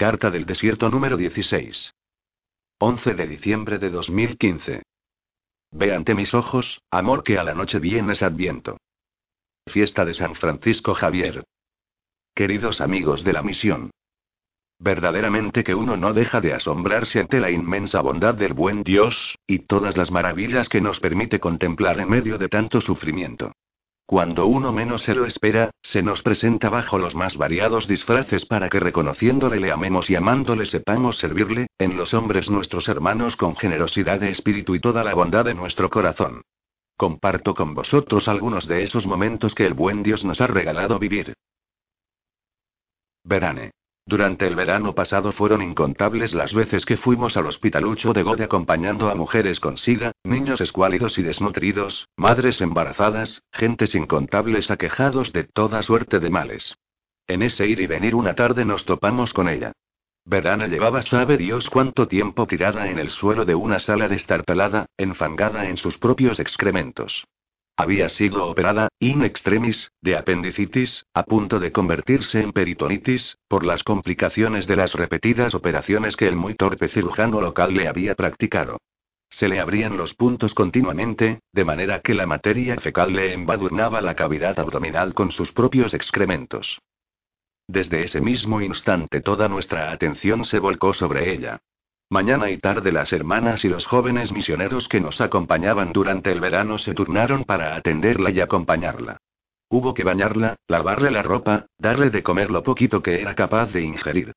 Carta del desierto número 16. 11 de diciembre de 2015. Ve ante mis ojos, amor que a la noche vienes adviento. Fiesta de San Francisco Javier. Queridos amigos de la misión. Verdaderamente que uno no deja de asombrarse ante la inmensa bondad del buen Dios, y todas las maravillas que nos permite contemplar en medio de tanto sufrimiento. Cuando uno menos se lo espera, se nos presenta bajo los más variados disfraces para que reconociéndole le amemos y amándole sepamos servirle, en los hombres nuestros hermanos con generosidad de espíritu y toda la bondad de nuestro corazón. Comparto con vosotros algunos de esos momentos que el buen Dios nos ha regalado vivir. Verane. Durante el verano pasado fueron incontables las veces que fuimos al hospitalucho de Gode acompañando a mujeres con sida, niños escuálidos y desnutridos, madres embarazadas, gentes incontables aquejados de toda suerte de males. En ese ir y venir una tarde nos topamos con ella. Verana llevaba sabe Dios cuánto tiempo tirada en el suelo de una sala destartalada, enfangada en sus propios excrementos. Había sido operada, in extremis, de apendicitis, a punto de convertirse en peritonitis, por las complicaciones de las repetidas operaciones que el muy torpe cirujano local le había practicado. Se le abrían los puntos continuamente, de manera que la materia fecal le embadurnaba la cavidad abdominal con sus propios excrementos. Desde ese mismo instante toda nuestra atención se volcó sobre ella. Mañana y tarde las hermanas y los jóvenes misioneros que nos acompañaban durante el verano se turnaron para atenderla y acompañarla. Hubo que bañarla, lavarle la ropa, darle de comer lo poquito que era capaz de ingerir.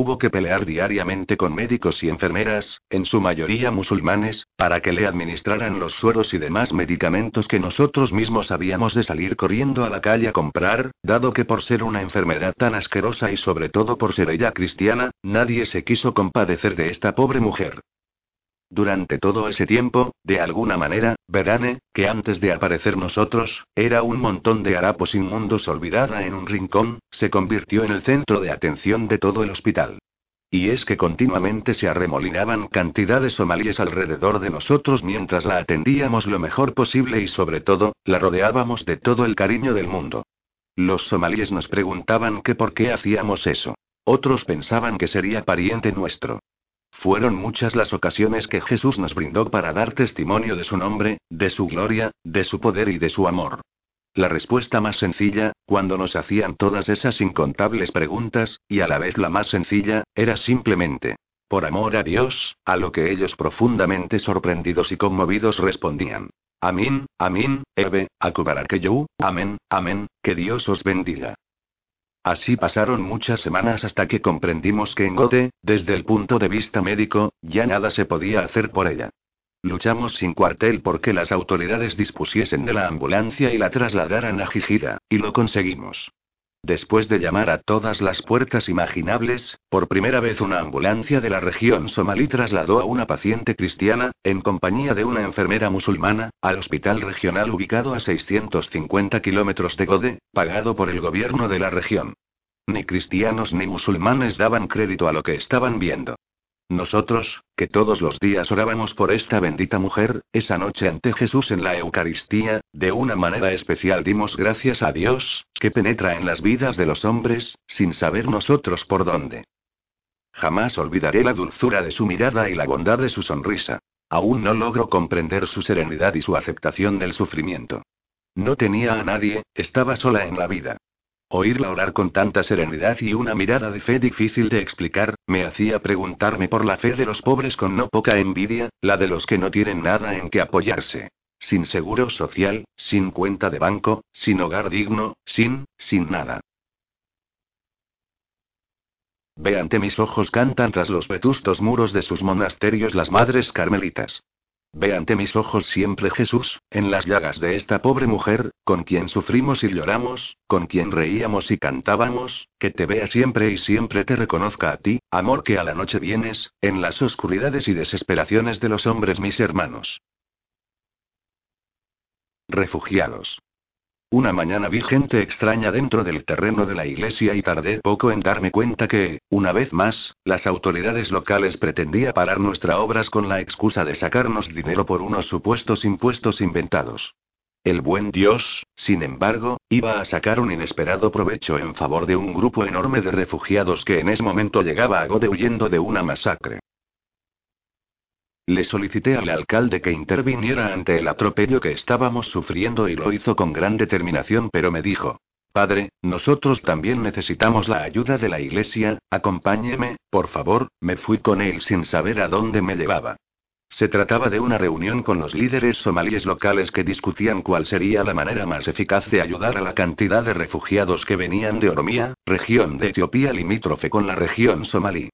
Hubo que pelear diariamente con médicos y enfermeras, en su mayoría musulmanes, para que le administraran los sueros y demás medicamentos que nosotros mismos habíamos de salir corriendo a la calle a comprar, dado que por ser una enfermedad tan asquerosa y sobre todo por ser ella cristiana, nadie se quiso compadecer de esta pobre mujer. Durante todo ese tiempo, de alguna manera, Verane, que antes de aparecer nosotros, era un montón de harapos inmundos olvidada en un rincón, se convirtió en el centro de atención de todo el hospital. Y es que continuamente se arremolinaban cantidades somalíes alrededor de nosotros mientras la atendíamos lo mejor posible y sobre todo, la rodeábamos de todo el cariño del mundo. Los somalíes nos preguntaban que por qué hacíamos eso. Otros pensaban que sería pariente nuestro. Fueron muchas las ocasiones que Jesús nos brindó para dar testimonio de su nombre, de su gloria, de su poder y de su amor. La respuesta más sencilla, cuando nos hacían todas esas incontables preguntas, y a la vez la más sencilla, era simplemente, por amor a Dios, a lo que ellos profundamente sorprendidos y conmovidos respondían. Amén, amén, Eve, yo, amén, amén, que Dios os bendiga. Así pasaron muchas semanas hasta que comprendimos que en Gote, desde el punto de vista médico, ya nada se podía hacer por ella. Luchamos sin cuartel porque las autoridades dispusiesen de la ambulancia y la trasladaran a Jijira, y lo conseguimos. Después de llamar a todas las puertas imaginables, por primera vez una ambulancia de la región somalí trasladó a una paciente cristiana, en compañía de una enfermera musulmana, al hospital regional ubicado a 650 kilómetros de Gode, pagado por el gobierno de la región. Ni cristianos ni musulmanes daban crédito a lo que estaban viendo. Nosotros, que todos los días orábamos por esta bendita mujer, esa noche ante Jesús en la Eucaristía, de una manera especial dimos gracias a Dios, que penetra en las vidas de los hombres, sin saber nosotros por dónde. Jamás olvidaré la dulzura de su mirada y la bondad de su sonrisa. Aún no logro comprender su serenidad y su aceptación del sufrimiento. No tenía a nadie, estaba sola en la vida. Oírla orar con tanta serenidad y una mirada de fe difícil de explicar, me hacía preguntarme por la fe de los pobres con no poca envidia, la de los que no tienen nada en que apoyarse. Sin seguro social, sin cuenta de banco, sin hogar digno, sin, sin nada. Ve ante mis ojos cantan tras los vetustos muros de sus monasterios las madres carmelitas. Ve ante mis ojos siempre Jesús, en las llagas de esta pobre mujer, con quien sufrimos y lloramos, con quien reíamos y cantábamos, que te vea siempre y siempre te reconozca a ti, amor que a la noche vienes, en las oscuridades y desesperaciones de los hombres mis hermanos. Refugiados. Una mañana vi gente extraña dentro del terreno de la iglesia y tardé poco en darme cuenta que, una vez más, las autoridades locales pretendían parar nuestras obras con la excusa de sacarnos dinero por unos supuestos impuestos inventados. El buen Dios, Sin embargo, iba a sacar un inesperado provecho en favor de un grupo enorme de refugiados que en ese momento llegaba a Gode huyendo de una masacre. Le solicité al alcalde que interviniera ante el atropello que estábamos sufriendo y lo hizo con gran determinación, pero me dijo, Padre, nosotros también necesitamos la ayuda de la iglesia, acompáñeme, por favor, me fui con él sin saber a dónde me llevaba. Se trataba de una reunión con los líderes somalíes locales que discutían cuál sería la manera más eficaz de ayudar a la cantidad de refugiados que venían de Oromía, región de Etiopía limítrofe con la región somalí.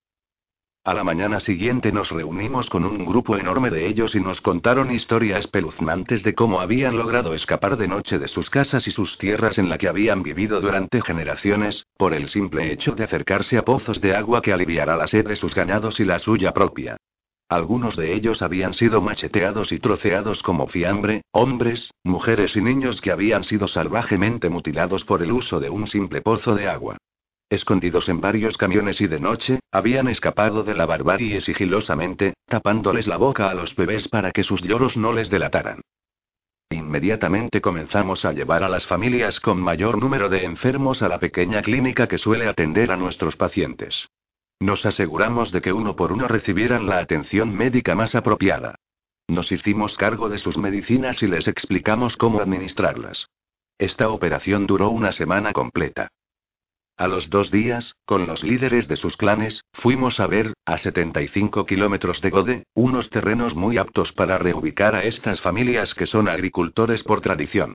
A la mañana siguiente nos reunimos con un grupo enorme de ellos y nos contaron historias espeluznantes de cómo habían logrado escapar de noche de sus casas y sus tierras en la que habían vivido durante generaciones, por el simple hecho de acercarse a pozos de agua que aliviara la sed de sus ganados y la suya propia. Algunos de ellos habían sido macheteados y troceados como fiambre, hombres, mujeres y niños que habían sido salvajemente mutilados por el uso de un simple pozo de agua. Escondidos en varios camiones y de noche, habían escapado de la barbarie sigilosamente, tapándoles la boca a los bebés para que sus lloros no les delataran. Inmediatamente comenzamos a llevar a las familias con mayor número de enfermos a la pequeña clínica que suele atender a nuestros pacientes. Nos aseguramos de que uno por uno recibieran la atención médica más apropiada. Nos hicimos cargo de sus medicinas y les explicamos cómo administrarlas. Esta operación duró una semana completa. A los dos días, con los líderes de sus clanes, fuimos a ver, a 75 kilómetros de Gode, unos terrenos muy aptos para reubicar a estas familias que son agricultores por tradición.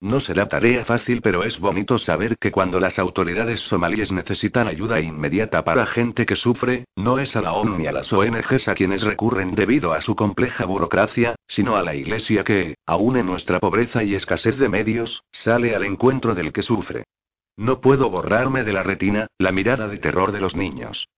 No será tarea fácil, pero es bonito saber que cuando las autoridades somalíes necesitan ayuda inmediata para gente que sufre, no es a la ONU ni a las ONGs a quienes recurren debido a su compleja burocracia, sino a la Iglesia que, aun en nuestra pobreza y escasez de medios, sale al encuentro del que sufre. No puedo borrarme de la retina la mirada de terror de los niños.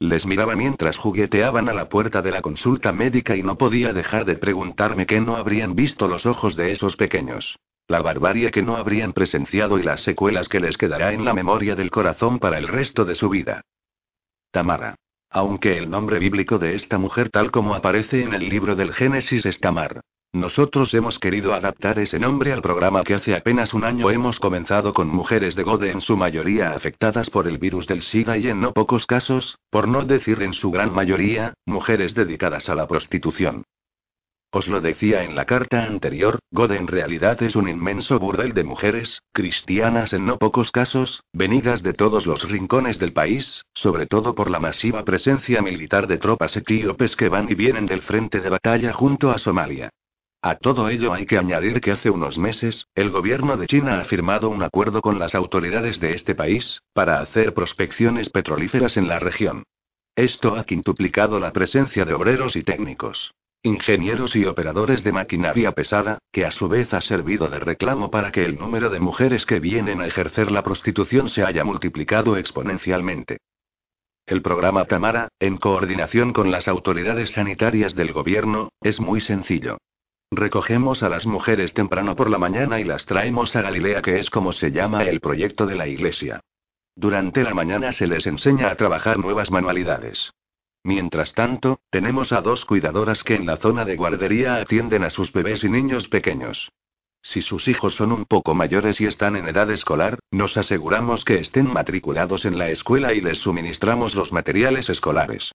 Les miraba mientras jugueteaban a la puerta de la consulta médica y no podía dejar de preguntarme qué no habrían visto los ojos de esos pequeños la barbarie que no habrían presenciado y las secuelas que les quedará en la memoria del corazón para el resto de su vida. Tamara. Aunque el nombre bíblico de esta mujer tal como aparece en el libro del Génesis es Tamar. Nosotros hemos querido adaptar ese nombre al programa que hace apenas un año hemos comenzado con mujeres de Gode en su mayoría afectadas por el virus del SIDA y en no pocos casos, por no decir en su gran mayoría, mujeres dedicadas a la prostitución. Os lo decía en la carta anterior, God en realidad es un inmenso burdel de mujeres, cristianas en no pocos casos, venidas de todos los rincones del país, sobre todo por la masiva presencia militar de tropas etíopes que van y vienen del frente de batalla junto a Somalia. A todo ello hay que añadir que hace unos meses, el gobierno de China ha firmado un acuerdo con las autoridades de este país, para hacer prospecciones petrolíferas en la región. Esto ha quintuplicado la presencia de obreros y técnicos. Ingenieros y operadores de maquinaria pesada, que a su vez ha servido de reclamo para que el número de mujeres que vienen a ejercer la prostitución se haya multiplicado exponencialmente. El programa Tamara, en coordinación con las autoridades sanitarias del gobierno, es muy sencillo. Recogemos a las mujeres temprano por la mañana y las traemos a Galilea, que es como se llama el proyecto de la iglesia. Durante la mañana se les enseña a trabajar nuevas manualidades. Mientras tanto, tenemos a dos cuidadoras que en la zona de guardería atienden a sus bebés y niños pequeños. Si sus hijos son un poco mayores y están en edad escolar, nos aseguramos que estén matriculados en la escuela y les suministramos los materiales escolares.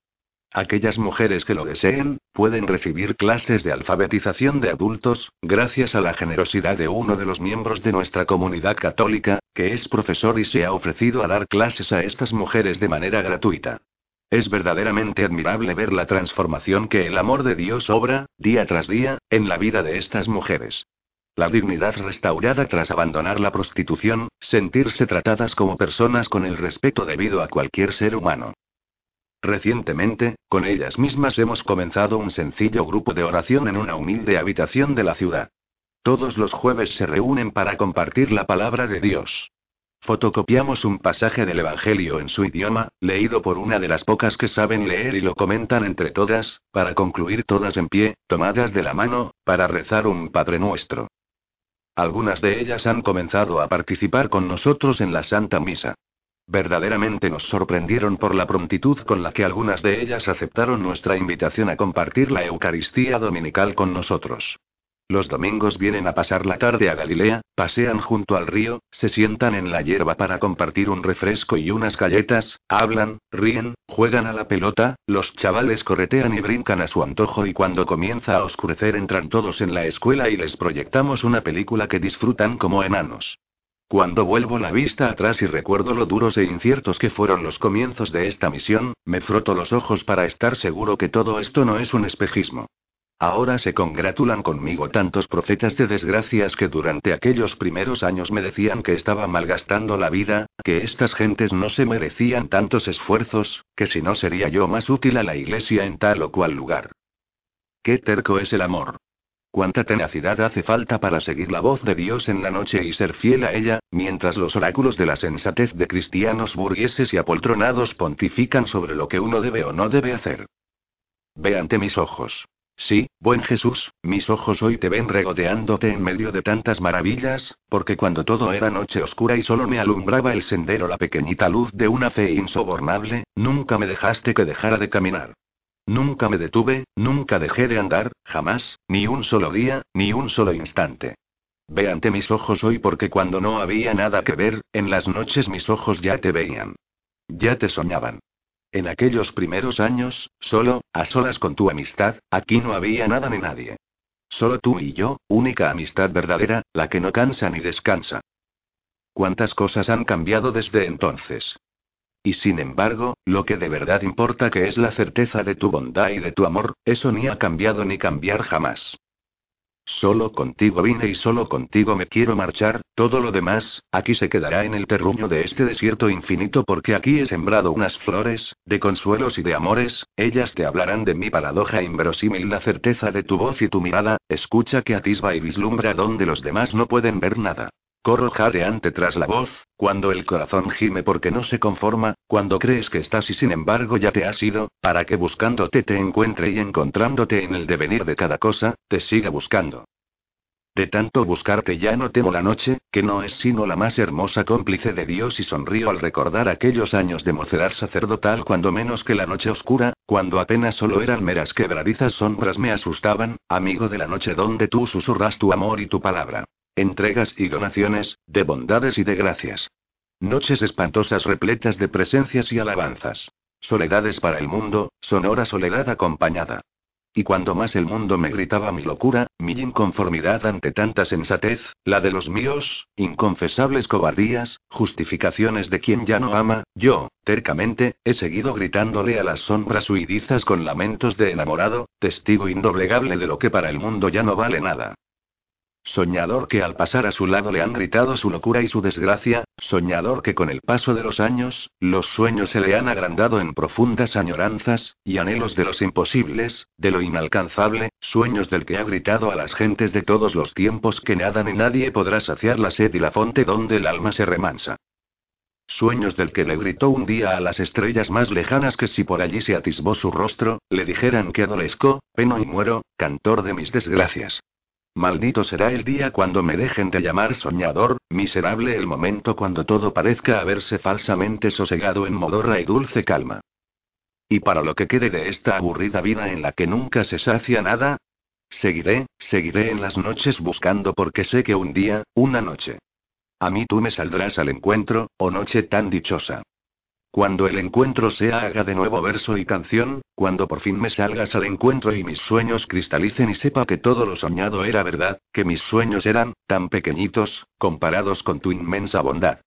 Aquellas mujeres que lo deseen, pueden recibir clases de alfabetización de adultos, gracias a la generosidad de uno de los miembros de nuestra comunidad católica, que es profesor y se ha ofrecido a dar clases a estas mujeres de manera gratuita. Es verdaderamente admirable ver la transformación que el amor de Dios obra, día tras día, en la vida de estas mujeres. La dignidad restaurada tras abandonar la prostitución, sentirse tratadas como personas con el respeto debido a cualquier ser humano. Recientemente, con ellas mismas hemos comenzado un sencillo grupo de oración en una humilde habitación de la ciudad. Todos los jueves se reúnen para compartir la palabra de Dios. Fotocopiamos un pasaje del Evangelio en su idioma, leído por una de las pocas que saben leer y lo comentan entre todas, para concluir todas en pie, tomadas de la mano, para rezar un Padre Nuestro. Algunas de ellas han comenzado a participar con nosotros en la Santa Misa. Verdaderamente nos sorprendieron por la prontitud con la que algunas de ellas aceptaron nuestra invitación a compartir la Eucaristía Dominical con nosotros. Los domingos vienen a pasar la tarde a Galilea, pasean junto al río, se sientan en la hierba para compartir un refresco y unas galletas, hablan, ríen, juegan a la pelota, los chavales corretean y brincan a su antojo y cuando comienza a oscurecer entran todos en la escuela y les proyectamos una película que disfrutan como enanos. Cuando vuelvo la vista atrás y recuerdo lo duros e inciertos que fueron los comienzos de esta misión, me froto los ojos para estar seguro que todo esto no es un espejismo. Ahora se congratulan conmigo tantos profetas de desgracias que durante aquellos primeros años me decían que estaba malgastando la vida, que estas gentes no se merecían tantos esfuerzos, que si no sería yo más útil a la iglesia en tal o cual lugar. Qué terco es el amor. Cuánta tenacidad hace falta para seguir la voz de Dios en la noche y ser fiel a ella, mientras los oráculos de la sensatez de cristianos burgueses y apoltronados pontifican sobre lo que uno debe o no debe hacer. Ve ante mis ojos. Sí, buen Jesús, mis ojos hoy te ven regodeándote en medio de tantas maravillas, porque cuando todo era noche oscura y solo me alumbraba el sendero la pequeñita luz de una fe insobornable, nunca me dejaste que dejara de caminar. Nunca me detuve, nunca dejé de andar, jamás, ni un solo día, ni un solo instante. Ve ante mis ojos hoy porque cuando no había nada que ver, en las noches mis ojos ya te veían. Ya te soñaban. En aquellos primeros años, solo, a solas con tu amistad, aquí no había nada ni nadie. Solo tú y yo, única amistad verdadera, la que no cansa ni descansa. ¿Cuántas cosas han cambiado desde entonces? Y sin embargo, lo que de verdad importa que es la certeza de tu bondad y de tu amor, eso ni ha cambiado ni cambiar jamás. Solo contigo vine y solo contigo me quiero marchar, todo lo demás, aquí se quedará en el terruño de este desierto infinito porque aquí he sembrado unas flores, de consuelos y de amores, ellas te hablarán de mi paradoja inverosímil la certeza de tu voz y tu mirada, escucha que atisba y vislumbra donde los demás no pueden ver nada. Corro jadeante tras la voz, cuando el corazón gime porque no se conforma, cuando crees que estás y sin embargo ya te has ido, para que buscándote te encuentre y encontrándote en el devenir de cada cosa, te siga buscando. De tanto buscarte ya no temo la noche, que no es sino la más hermosa cómplice de Dios y sonrío al recordar aquellos años de mocedad sacerdotal cuando menos que la noche oscura, cuando apenas solo eran meras quebradizas sombras me asustaban, amigo de la noche donde tú susurras tu amor y tu palabra. Entregas y donaciones, de bondades y de gracias. Noches espantosas repletas de presencias y alabanzas. Soledades para el mundo, sonora soledad acompañada. Y cuando más el mundo me gritaba mi locura, mi inconformidad ante tanta sensatez, la de los míos, inconfesables cobardías, justificaciones de quien ya no ama, yo, tercamente, he seguido gritándole a las sombras huidizas con lamentos de enamorado, testigo indoblegable de lo que para el mundo ya no vale nada. Soñador que al pasar a su lado le han gritado su locura y su desgracia, soñador que con el paso de los años, los sueños se le han agrandado en profundas añoranzas, y anhelos de los imposibles, de lo inalcanzable, sueños del que ha gritado a las gentes de todos los tiempos que nadan y nadie podrá saciar la sed y la fonte donde el alma se remansa. Sueños del que le gritó un día a las estrellas más lejanas que si por allí se atisbó su rostro, le dijeran que adolesco, peno y muero, cantor de mis desgracias. Maldito será el día cuando me dejen de llamar soñador, miserable el momento cuando todo parezca haberse falsamente sosegado en modorra y dulce calma. Y para lo que quede de esta aburrida vida en la que nunca se sacia nada, seguiré, seguiré en las noches buscando porque sé que un día, una noche. A mí tú me saldrás al encuentro, oh noche tan dichosa. Cuando el encuentro sea haga de nuevo verso y canción, cuando por fin me salgas al encuentro y mis sueños cristalicen y sepa que todo lo soñado era verdad, que mis sueños eran, tan pequeñitos, comparados con tu inmensa bondad.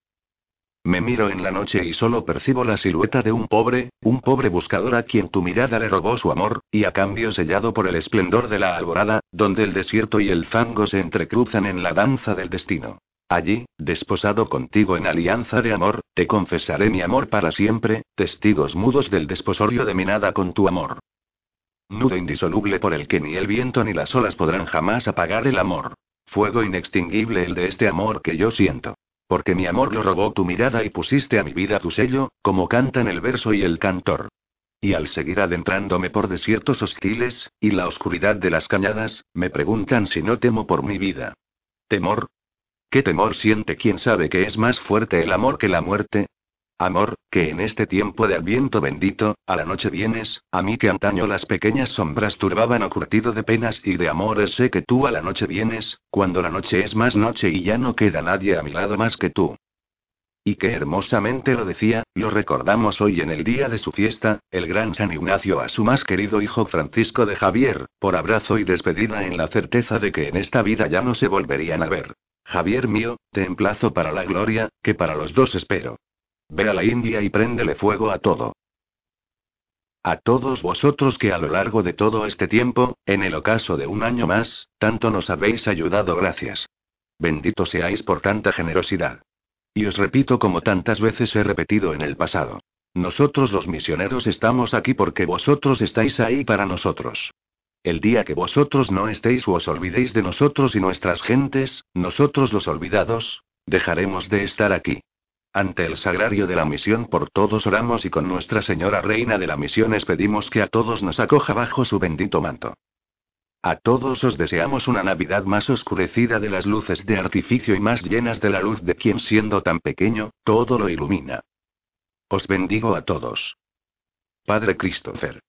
Me miro en la noche y solo percibo la silueta de un pobre, un pobre buscador a quien tu mirada le robó su amor, y a cambio sellado por el esplendor de la alborada, donde el desierto y el fango se entrecruzan en la danza del destino. Allí, desposado contigo en alianza de amor, te confesaré mi amor para siempre, testigos mudos del desposorio de mi nada con tu amor. Nudo indisoluble por el que ni el viento ni las olas podrán jamás apagar el amor. Fuego inextinguible el de este amor que yo siento. Porque mi amor lo robó tu mirada y pusiste a mi vida tu sello, como cantan el verso y el cantor. Y al seguir adentrándome por desiertos hostiles, y la oscuridad de las cañadas, me preguntan si no temo por mi vida. ¿Temor? ¿Qué temor siente quien sabe que es más fuerte el amor que la muerte? Amor, que en este tiempo de viento bendito, a la noche vienes, a mí que antaño las pequeñas sombras turbaban o de penas y de amores sé que tú a la noche vienes, cuando la noche es más noche y ya no queda nadie a mi lado más que tú. Y qué hermosamente lo decía, lo recordamos hoy en el día de su fiesta, el gran San Ignacio a su más querido hijo Francisco de Javier, por abrazo y despedida en la certeza de que en esta vida ya no se volverían a ver. Javier mío, te emplazo para la gloria, que para los dos espero. Ve a la India y préndele fuego a todo. A todos vosotros que a lo largo de todo este tiempo, en el ocaso de un año más, tanto nos habéis ayudado, gracias. Bendito seáis por tanta generosidad. Y os repito como tantas veces he repetido en el pasado. Nosotros los misioneros estamos aquí porque vosotros estáis ahí para nosotros. El día que vosotros no estéis o os olvidéis de nosotros y nuestras gentes, nosotros los olvidados, dejaremos de estar aquí. Ante el sagrario de la misión por todos oramos y con Nuestra Señora Reina de la Misión pedimos que a todos nos acoja bajo su bendito manto. A todos os deseamos una Navidad más oscurecida de las luces de artificio y más llenas de la luz de quien siendo tan pequeño, todo lo ilumina. Os bendigo a todos. Padre Christopher.